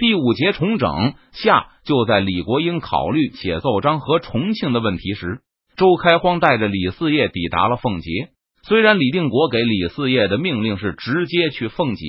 第五节重整下，就在李国英考虑写奏章和重庆的问题时，周开荒带着李四业抵达了奉节。虽然李定国给李四业的命令是直接去奉节，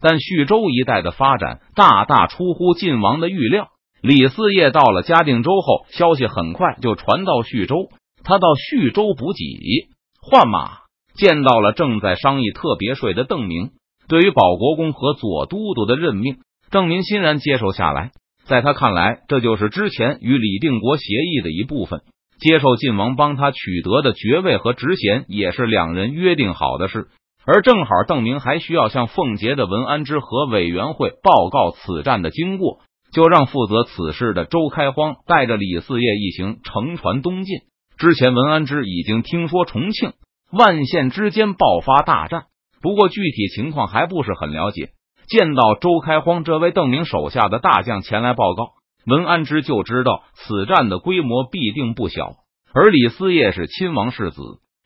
但徐州一带的发展大大出乎晋王的预料。李四业到了嘉定州后，消息很快就传到徐州。他到徐州补给换马，见到了正在商议特别税的邓明。对于保国公和左都督的任命。邓明欣然接受下来，在他看来，这就是之前与李定国协议的一部分。接受晋王帮他取得的爵位和职衔，也是两人约定好的事。而正好邓明还需要向奉节的文安之和委员会报告此战的经过，就让负责此事的周开荒带着李四业一行乘船东进。之前文安之已经听说重庆、万县之间爆发大战，不过具体情况还不是很了解。见到周开荒这位邓明手下的大将前来报告，文安之就知道此战的规模必定不小。而李思业是亲王世子，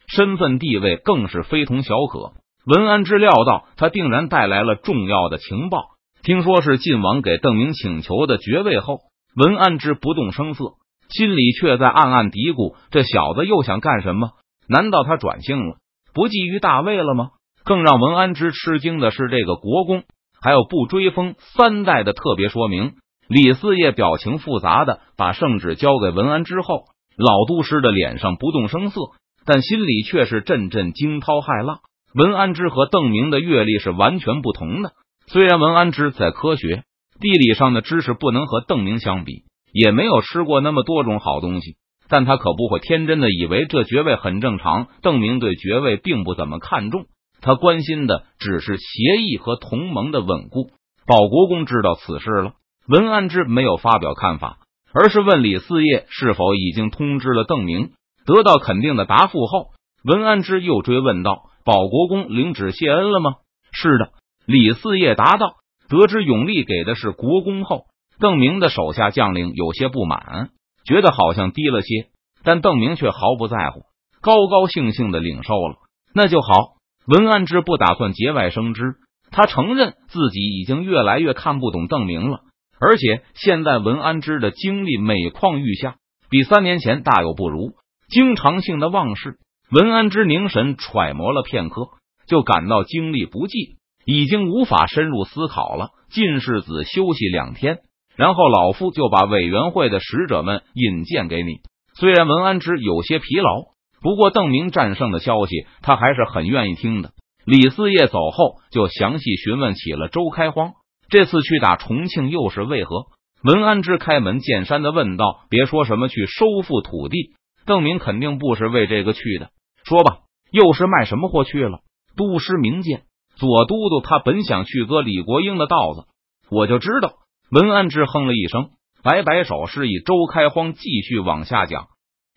身份地位更是非同小可。文安之料到他定然带来了重要的情报，听说是晋王给邓明请求的爵位后，文安之不动声色，心里却在暗暗嘀咕：这小子又想干什么？难道他转性了，不觊觎大位了吗？更让文安之吃惊的是，这个国公。还有不追封三代的特别说明。李四业表情复杂的把圣旨交给文安之后，老都师的脸上不动声色，但心里却是阵阵惊涛骇浪。文安之和邓明的阅历是完全不同的。虽然文安之在科学、地理上的知识不能和邓明相比，也没有吃过那么多种好东西，但他可不会天真的以为这爵位很正常。邓明对爵位并不怎么看重。他关心的只是协议和同盟的稳固。保国公知道此事了，文安之没有发表看法，而是问李四业是否已经通知了邓明。得到肯定的答复后，文安之又追问道：“保国公领旨谢恩了吗？”“是的。”李四业答道。得知永历给的是国公后，邓明的手下将领有些不满，觉得好像低了些，但邓明却毫不在乎，高高兴兴的领受了。那就好。文安之不打算节外生枝，他承认自己已经越来越看不懂邓明了，而且现在文安之的精力每况愈下，比三年前大有不如，经常性的忘事。文安之凝神揣摩了片刻，就感到精力不济，已经无法深入思考了。进士子休息两天，然后老夫就把委员会的使者们引荐给你。虽然文安之有些疲劳。不过，邓明战胜的消息，他还是很愿意听的。李四业走后，就详细询问起了周开荒这次去打重庆又是为何。文安之开门见山的问道：“别说什么去收复土地，邓明肯定不是为这个去的。说吧，又是卖什么货去了？”都师明鉴，左都督他本想去割李国英的稻子，我就知道。文安之哼了一声，摆摆手，示意周开荒继续往下讲。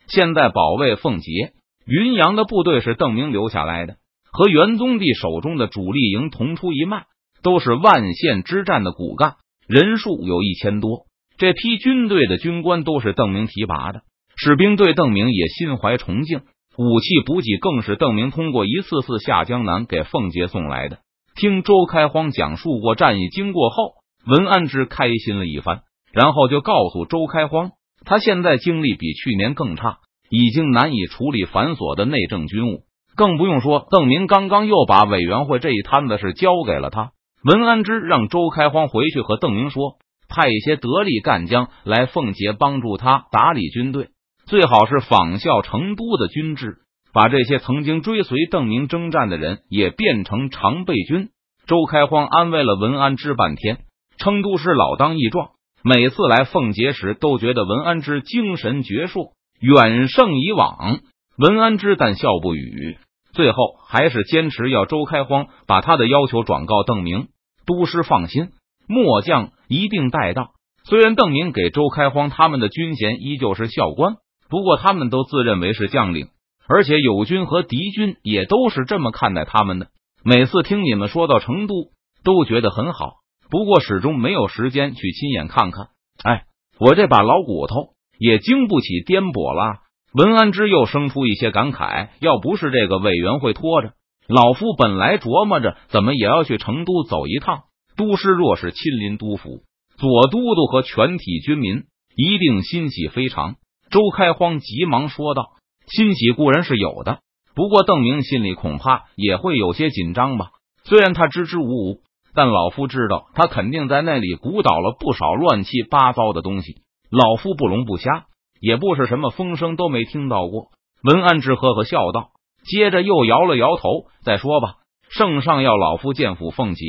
现在保卫凤节、云阳的部队是邓明留下来的，和元宗帝手中的主力营同出一脉，都是万县之战的骨干，人数有一千多。这批军队的军官都是邓明提拔的，士兵对邓明也心怀崇敬，武器补给更是邓明通过一次次下江南给凤节送来的。听周开荒讲述过战役经过后，文安之开心了一番，然后就告诉周开荒。他现在精力比去年更差，已经难以处理繁琐的内政军务，更不用说邓明刚刚又把委员会这一摊子事交给了他。文安之让周开荒回去和邓明说，派一些得力干将来奉节帮助他打理军队，最好是仿效成都的军制，把这些曾经追随邓明征战的人也变成常备军。周开荒安慰了文安之半天，称都是老当益壮。每次来奉节时，都觉得文安之精神矍铄，远胜以往。文安之但笑不语，最后还是坚持要周开荒把他的要求转告邓明。都师放心，末将一定带到。虽然邓明给周开荒他们的军衔依旧是校官，不过他们都自认为是将领，而且友军和敌军也都是这么看待他们的。每次听你们说到成都，都觉得很好。不过始终没有时间去亲眼看看。哎，我这把老骨头也经不起颠簸了。文安之又生出一些感慨：要不是这个委员会拖着，老夫本来琢磨着怎么也要去成都走一趟。都师若是亲临都府，左都督和全体军民一定欣喜非常。周开荒急忙说道：“欣喜固然是有的，不过邓明心里恐怕也会有些紧张吧。虽然他支支吾吾，但老夫知道他肯定在那里鼓捣了不少乱七八糟的东西。老夫不聋不瞎，也不是什么风声都没听到过。”文安之呵呵笑道，接着又摇了摇头：“再说吧，圣上要老夫见府奉节，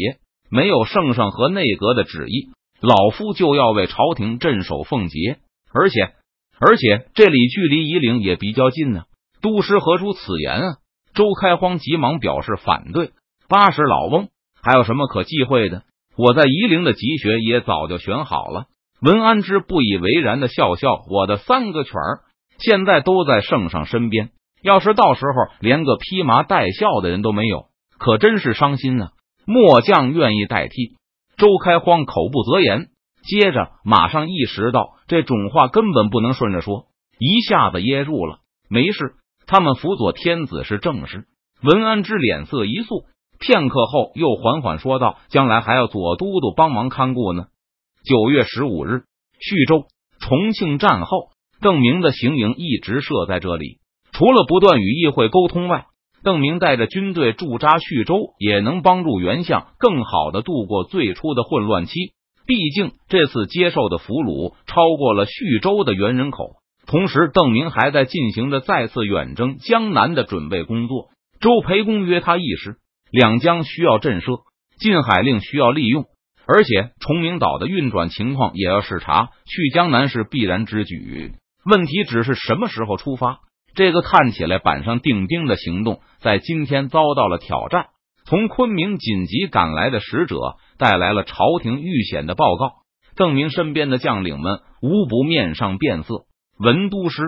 没有圣上和内阁的旨意，老夫就要为朝廷镇守奉节，而且。”而且这里距离夷陵也比较近呢。都师何出此言啊？周开荒急忙表示反对。八十老翁还有什么可忌讳的？我在夷陵的集学也早就选好了。文安之不以为然的笑笑：“我的三个犬儿现在都在圣上身边，要是到时候连个披麻戴孝的人都没有，可真是伤心啊！”末将愿意代替。周开荒口不择言。接着，马上意识到这种话根本不能顺着说，一下子噎住了。没事，他们辅佐天子是正事。文安之脸色一肃，片刻后又缓缓说道：“将来还要左都督帮忙看顾呢。”九月十五日，徐州重庆战后，邓明的行营一直设在这里。除了不断与议会沟通外，邓明带着军队驻扎徐州，也能帮助袁相更好的度过最初的混乱期。毕竟这次接受的俘虏超过了徐州的原人口，同时邓明还在进行着再次远征江南的准备工作。周培公约他一时，两江需要震慑，禁海令需要利用，而且崇明岛的运转情况也要视察。去江南是必然之举，问题只是什么时候出发。这个看起来板上钉钉的行动，在今天遭到了挑战。从昆明紧急赶来的使者带来了朝廷遇险的报告，邓明身边的将领们无不面上变色。文都师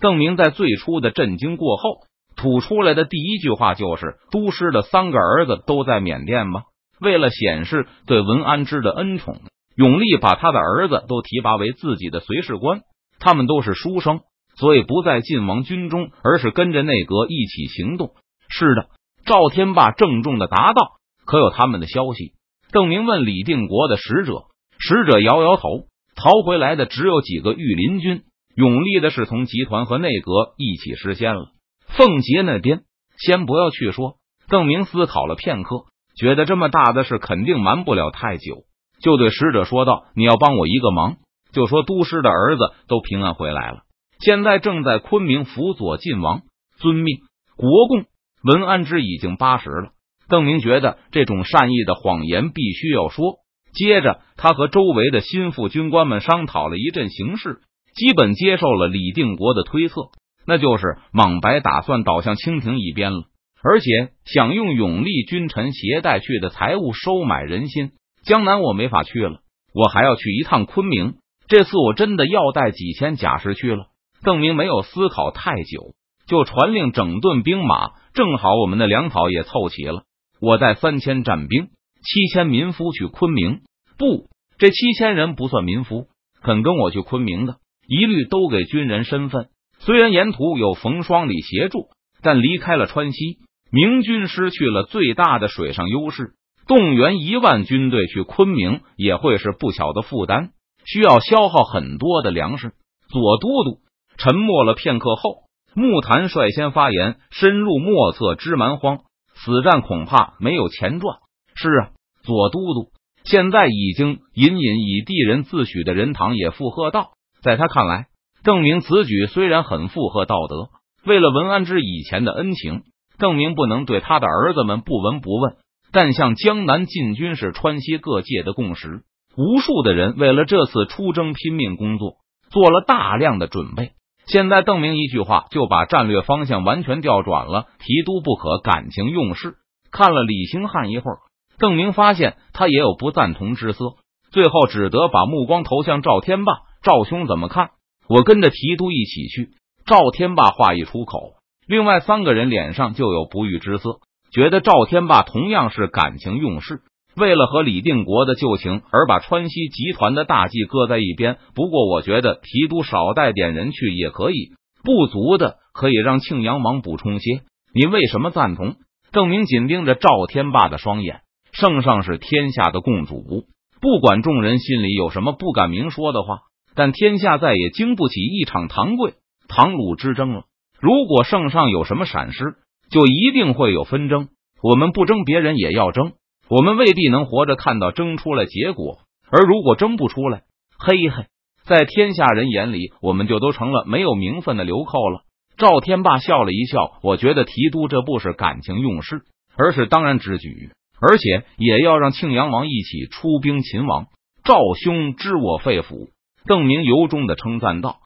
邓明在最初的震惊过后，吐出来的第一句话就是：“都师的三个儿子都在缅甸吗？”为了显示对文安之的恩宠，永历把他的儿子都提拔为自己的随侍官。他们都是书生，所以不在晋王军中，而是跟着内阁一起行动。是的。赵天霸郑重的答道：“可有他们的消息？”邓明问李定国的使者，使者摇摇头，逃回来的只有几个御林军。永历的是从集团和内阁一起实现了。凤杰那边先不要去说。邓明思考了片刻，觉得这么大的事肯定瞒不了太久，就对使者说道：“你要帮我一个忙，就说都师的儿子都平安回来了，现在正在昆明辅佐晋王，遵命。国公。”文安之已经八十了，邓明觉得这种善意的谎言必须要说。接着，他和周围的心腹军官们商讨了一阵形势，基本接受了李定国的推测，那就是莽白打算倒向清廷一边了，而且想用永历君臣携带去的财物收买人心。江南我没法去了，我还要去一趟昆明。这次我真的要带几千甲士去了。邓明没有思考太久。就传令整顿兵马，正好我们的粮草也凑齐了。我带三千战兵、七千民夫去昆明。不，这七千人不算民夫，肯跟我去昆明的，一律都给军人身份。虽然沿途有冯双礼协助，但离开了川西，明军失去了最大的水上优势。动员一万军队去昆明也会是不小的负担，需要消耗很多的粮食。左都督沉默了片刻后。木坛率先发言，深入莫测之蛮荒，此战恐怕没有前传。是啊，左都督现在已经隐隐以地人自诩的人堂也附和道，在他看来，邓明此举虽然很符合道德，为了文安之以前的恩情，邓明不能对他的儿子们不闻不问。但向江南进军是川西各界的共识，无数的人为了这次出征拼命工作，做了大量的准备。现在邓明一句话就把战略方向完全调转了，提督不可感情用事。看了李兴汉一会儿，邓明发现他也有不赞同之色，最后只得把目光投向赵天霸。赵兄怎么看？我跟着提督一起去。赵天霸话一出口，另外三个人脸上就有不悦之色，觉得赵天霸同样是感情用事。为了和李定国的旧情而把川西集团的大计搁在一边。不过，我觉得提督少带点人去也可以，不足的可以让庆阳王补充些。你为什么赞同？郑明紧盯着赵天霸的双眼。圣上是天下的共主，不管众人心里有什么不敢明说的话，但天下再也经不起一场唐贵唐鲁之争了。如果圣上有什么闪失，就一定会有纷争。我们不争，别人也要争。我们未必能活着看到争出来结果。而如果争不出来，嘿嘿，在天下人眼里，我们就都成了没有名分的流寇了。赵天霸笑了一笑，我觉得提督这不是感情用事，而是当然之举，而且也要让庆阳王一起出兵秦王。赵兄知我肺腑。邓明由衷的称赞道。